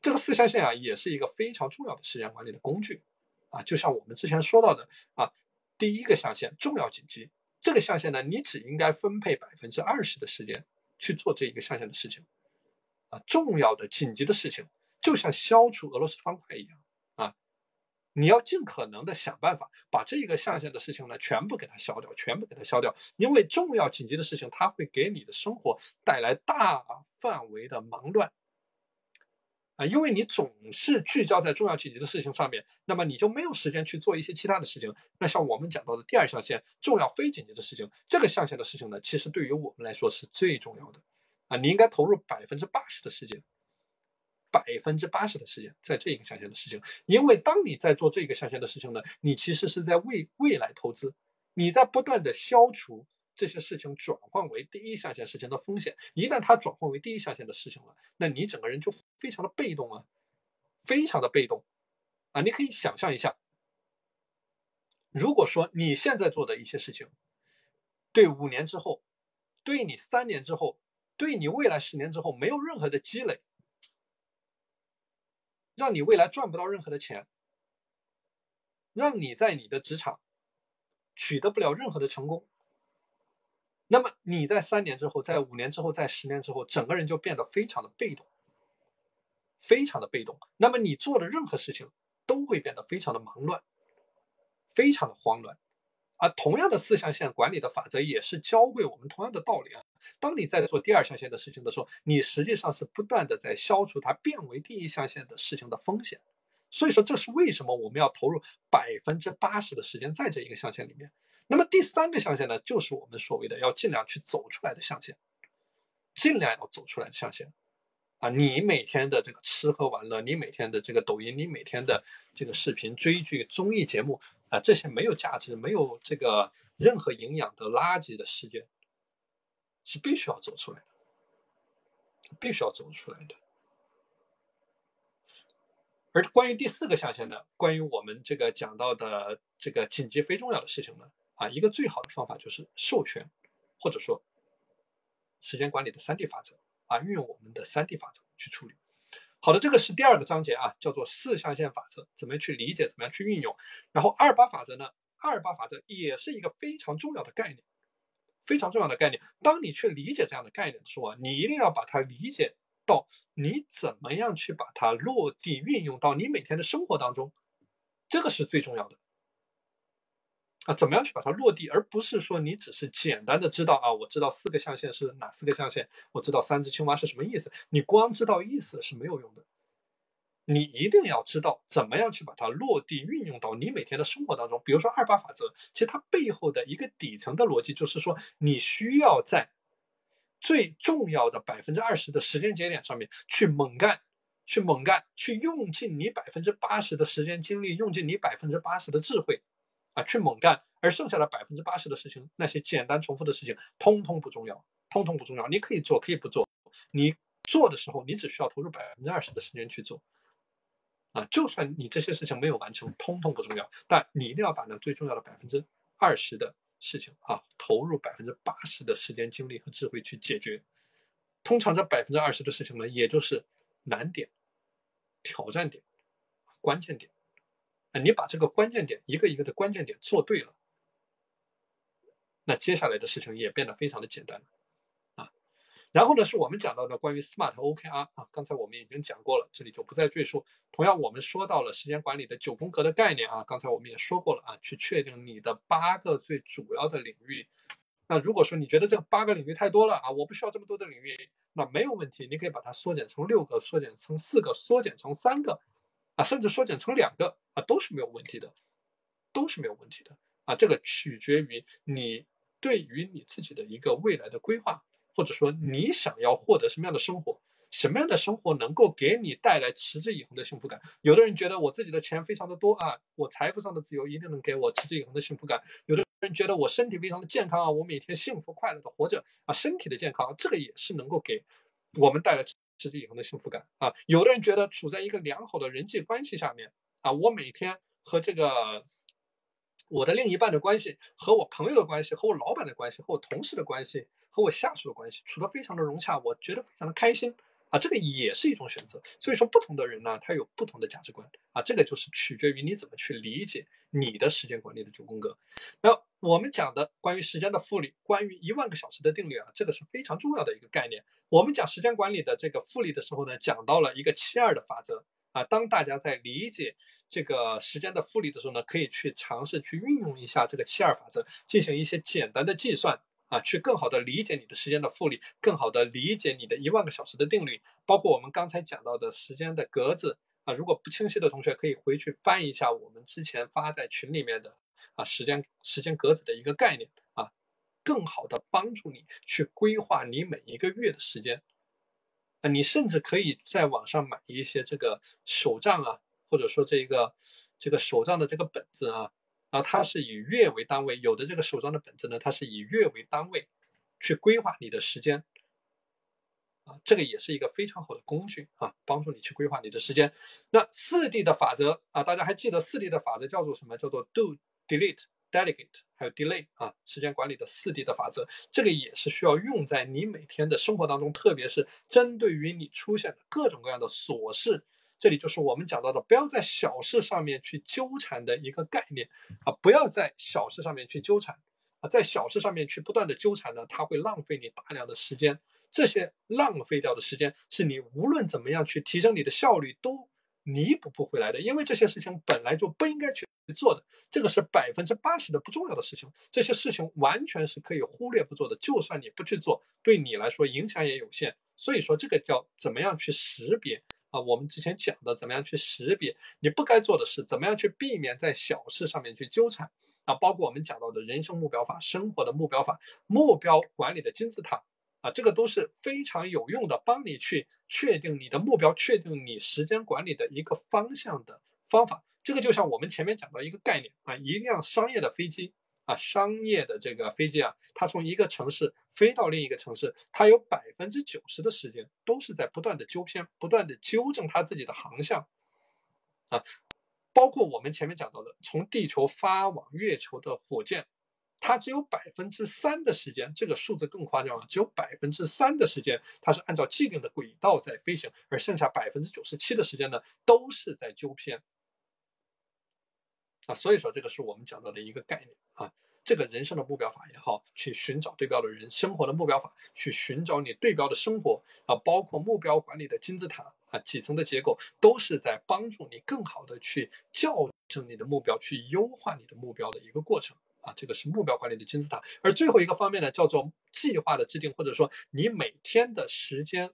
这个四象限啊，也是一个非常重要的时间管理的工具啊。就像我们之前说到的啊，第一个象限重要紧急，这个象限呢，你只应该分配百分之二十的时间去做这一个象限的事情啊。重要的紧急的事情，就像消除俄罗斯方块一样。你要尽可能的想办法把这一个象限的事情呢全部给它消掉，全部给它消掉，因为重要紧急的事情它会给你的生活带来大范围的忙乱啊，因为你总是聚焦在重要紧急的事情上面，那么你就没有时间去做一些其他的事情。那像我们讲到的第二象限，重要非紧急的事情，这个象限的事情呢，其实对于我们来说是最重要的啊，你应该投入百分之八十的时间。百分之八十的时间在这一个象限的事情，因为当你在做这个象限的事情呢，你其实是在为未来投资，你在不断的消除这些事情转换为第一象限事情的风险。一旦它转换为第一象限的事情了，那你整个人就非常的被动啊，非常的被动啊！你可以想象一下，如果说你现在做的一些事情，对五年之后，对你三年之后，对你未来十年之后没有任何的积累。让你未来赚不到任何的钱，让你在你的职场取得不了任何的成功，那么你在三年之后，在五年之后，在十年之后，整个人就变得非常的被动，非常的被动。那么你做的任何事情都会变得非常的忙乱，非常的慌乱。而同样的四象限管理的法则也是教会我们同样的道理啊。当你在做第二象限的事情的时候，你实际上是不断的在消除它变为第一象限的事情的风险。所以说，这是为什么我们要投入百分之八十的时间在这一个象限里面。那么第三个象限呢，就是我们所谓的要尽量去走出来的象限，尽量要走出来的象限啊，你每天的这个吃喝玩乐，你每天的这个抖音，你每天的这个视频、追剧、综艺节目啊，这些没有价值、没有这个任何营养的垃圾的时间，是必须要走出来的，必须要走出来的。而关于第四个象限呢，关于我们这个讲到的这个紧急非重要的事情呢，啊，一个最好的方法就是授权，或者说时间管理的三 D 法则。啊，运用我们的三 D 法则去处理。好的，这个是第二个章节啊，叫做四象限法则，怎么去理解，怎么样去运用。然后二八法则呢？二八法则也是一个非常重要的概念，非常重要的概念。当你去理解这样的概念的时候啊，你一定要把它理解到你怎么样去把它落地运用到你每天的生活当中，这个是最重要的。啊，怎么样去把它落地，而不是说你只是简单的知道啊，我知道四个象限是哪四个象限，我知道三只青蛙是什么意思。你光知道意思是没有用的，你一定要知道怎么样去把它落地运用到你每天的生活当中。比如说二八法则，其实它背后的一个底层的逻辑就是说，你需要在最重要的百分之二十的时间节点上面去猛干，去猛干，去用尽你百分之八十的时间精力，用尽你百分之八十的智慧。啊，去猛干，而剩下的百分之八十的事情，那些简单重复的事情，通通不重要，通通不重要。你可以做，可以不做。你做的时候，你只需要投入百分之二十的时间去做。啊，就算你这些事情没有完成，通通不重要。但你一定要把那最重要的百分之二十的事情啊，投入百分之八十的时间、精力和智慧去解决。通常这百分之二十的事情呢，也就是难点、挑战点、关键点。啊，你把这个关键点一个一个的关键点做对了，那接下来的事情也变得非常的简单了。然后呢，是我们讲到的关于 SMART OKR 啊，刚才我们已经讲过了，这里就不再赘述。同样，我们说到了时间管理的九宫格的概念啊，刚才我们也说过了啊，去确定你的八个最主要的领域。那如果说你觉得这八个领域太多了啊，我不需要这么多的领域，那没有问题，你可以把它缩减成六个，缩减成四个，缩减成三个。啊，甚至缩减成两个啊，都是没有问题的，都是没有问题的啊。这个取决于你对于你自己的一个未来的规划，或者说你想要获得什么样的生活，什么样的生活能够给你带来持之以恒的幸福感。有的人觉得我自己的钱非常的多啊，我财富上的自由一定能给我持之以恒的幸福感。有的人觉得我身体非常的健康啊，我每天幸福快乐的活着啊，身体的健康这个也是能够给我们带来。持之以恒的幸福感啊！有的人觉得处在一个良好的人际关系下面啊，我每天和这个我的另一半的关系，和我朋友的关系，和我老板的关系，和我同事的关系，和我下属的关系处得非常的融洽，我觉得非常的开心。啊，这个也是一种选择。所以说，不同的人呢，他有不同的价值观啊，这个就是取决于你怎么去理解你的时间管理的九宫格。那我们讲的关于时间的复利，关于一万个小时的定律啊，这个是非常重要的一个概念。我们讲时间管理的这个复利的时候呢，讲到了一个七二的法则啊。当大家在理解这个时间的复利的时候呢，可以去尝试去运用一下这个七二法则，进行一些简单的计算。啊，去更好的理解你的时间的复利，更好的理解你的一万个小时的定律，包括我们刚才讲到的时间的格子啊。如果不清晰的同学，可以回去翻一下我们之前发在群里面的啊时间时间格子的一个概念啊，更好的帮助你去规划你每一个月的时间啊。你甚至可以在网上买一些这个手账啊，或者说这个这个手账的这个本子啊。然后它是以月为单位，有的这个手账的本子呢，它是以月为单位去规划你的时间，啊，这个也是一个非常好的工具啊，帮助你去规划你的时间。那四 D 的法则啊，大家还记得四 D 的法则叫做什么？叫做 Do、Delete、Delegate，还有 Delay 啊，时间管理的四 D 的法则，这个也是需要用在你每天的生活当中，特别是针对于你出现的各种各样的琐事。这里就是我们讲到的，不要在小事上面去纠缠的一个概念啊！不要在小事上面去纠缠啊，在小事上面去不断的纠缠呢，它会浪费你大量的时间。这些浪费掉的时间，是你无论怎么样去提升你的效率都弥补不回来的，因为这些事情本来就不应该去做的。这个是百分之八十的不重要的事情，这些事情完全是可以忽略不做的。就算你不去做，对你来说影响也有限。所以说，这个叫怎么样去识别？啊，我们之前讲的怎么样去识别你不该做的事，怎么样去避免在小事上面去纠缠啊，包括我们讲到的人生目标法、生活的目标法、目标管理的金字塔啊，这个都是非常有用的，帮你去确定你的目标，确定你时间管理的一个方向的方法。这个就像我们前面讲到一个概念啊，一辆商业的飞机啊，商业的这个飞机啊，它从一个城市飞到另一个城市，它有百分之九十的时间都是在不断的纠偏，不断的纠正它自己的航向啊，包括我们前面讲到的，从地球发往月球的火箭。它只有百分之三的时间，这个数字更夸张啊！只有百分之三的时间，它是按照既定的轨道在飞行，而剩下百分之九十七的时间呢，都是在纠偏啊！所以说，这个是我们讲到的一个概念啊。这个人生的目标法也好，去寻找对标的人；生活的目标法，去寻找你对标的生活啊。包括目标管理的金字塔啊，几层的结构，都是在帮助你更好的去校正你的目标，去优化你的目标的一个过程。啊，这个是目标管理的金字塔，而最后一个方面呢，叫做计划的制定，或者说你每天的时间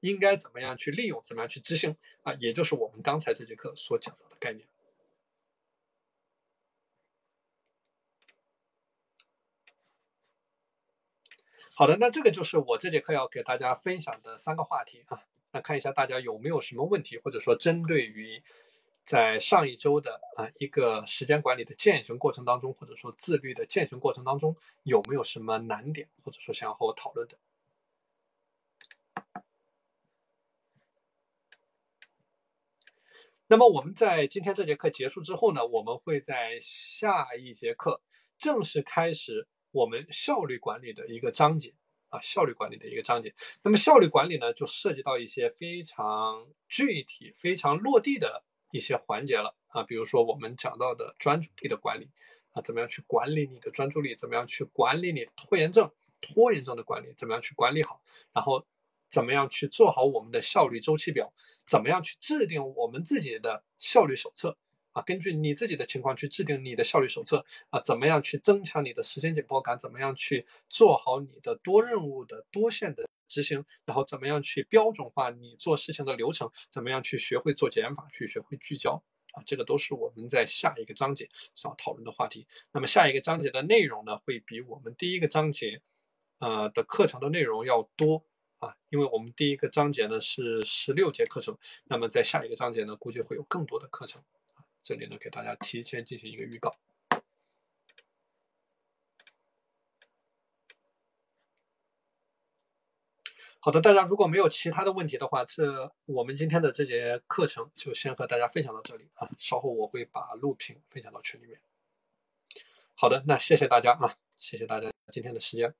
应该怎么样去利用，怎么样去执行啊，也就是我们刚才这节课所讲到的概念。好的，那这个就是我这节课要给大家分享的三个话题啊，那看一下大家有没有什么问题，或者说针对于。在上一周的啊一个时间管理的践行过程当中，或者说自律的践行过程当中，有没有什么难点，或者说想要和我讨论的？那么我们在今天这节课结束之后呢，我们会在下一节课正式开始我们效率管理的一个章节啊，效率管理的一个章节。那么效率管理呢，就涉及到一些非常具体、非常落地的。一些环节了啊，比如说我们讲到的专注力的管理啊，怎么样去管理你的专注力？怎么样去管理你的拖延症？拖延症的管理怎么样去管理好？然后怎么样去做好我们的效率周期表？怎么样去制定我们自己的效率手册啊？根据你自己的情况去制定你的效率手册啊？怎么样去增强你的时间紧迫感？怎么样去做好你的多任务的多线的？执行，然后怎么样去标准化你做事情的流程？怎么样去学会做减法？去学会聚焦啊，这个都是我们在下一个章节所要讨论的话题。那么下一个章节的内容呢，会比我们第一个章节，呃的课程的内容要多啊，因为我们第一个章节呢是十六节课程，那么在下一个章节呢，估计会有更多的课程。这里呢，给大家提前进行一个预告。好的，大家如果没有其他的问题的话，这我们今天的这节课程就先和大家分享到这里啊。稍后我会把录屏分享到群里面。好的，那谢谢大家啊，谢谢大家今天的时间。